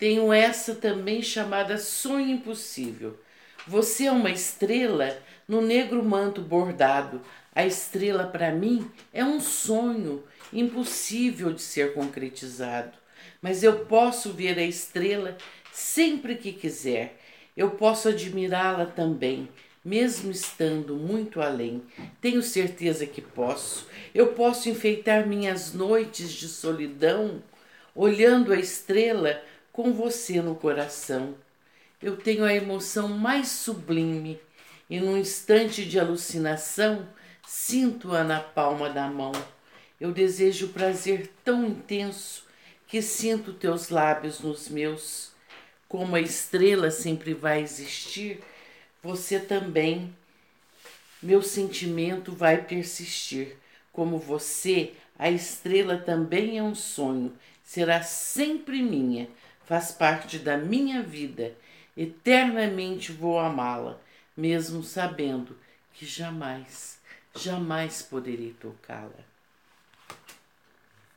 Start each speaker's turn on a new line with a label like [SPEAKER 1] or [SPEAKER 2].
[SPEAKER 1] Tenho essa também chamada sonho impossível. Você é uma estrela no negro manto bordado. A estrela para mim é um sonho impossível de ser concretizado. Mas eu posso ver a estrela sempre que quiser. Eu posso admirá-la também, mesmo estando muito além. Tenho certeza que posso. Eu posso enfeitar minhas noites de solidão olhando a estrela com você no coração. Eu tenho a emoção mais sublime e num instante de alucinação sinto-a na palma da mão. Eu desejo prazer tão intenso que sinto teus lábios nos meus. Como a estrela sempre vai existir, você também, meu sentimento vai persistir. Como você, a estrela também é um sonho, será sempre minha, faz parte da minha vida. Eternamente vou amá-la, mesmo sabendo que jamais, jamais poderei tocá-la.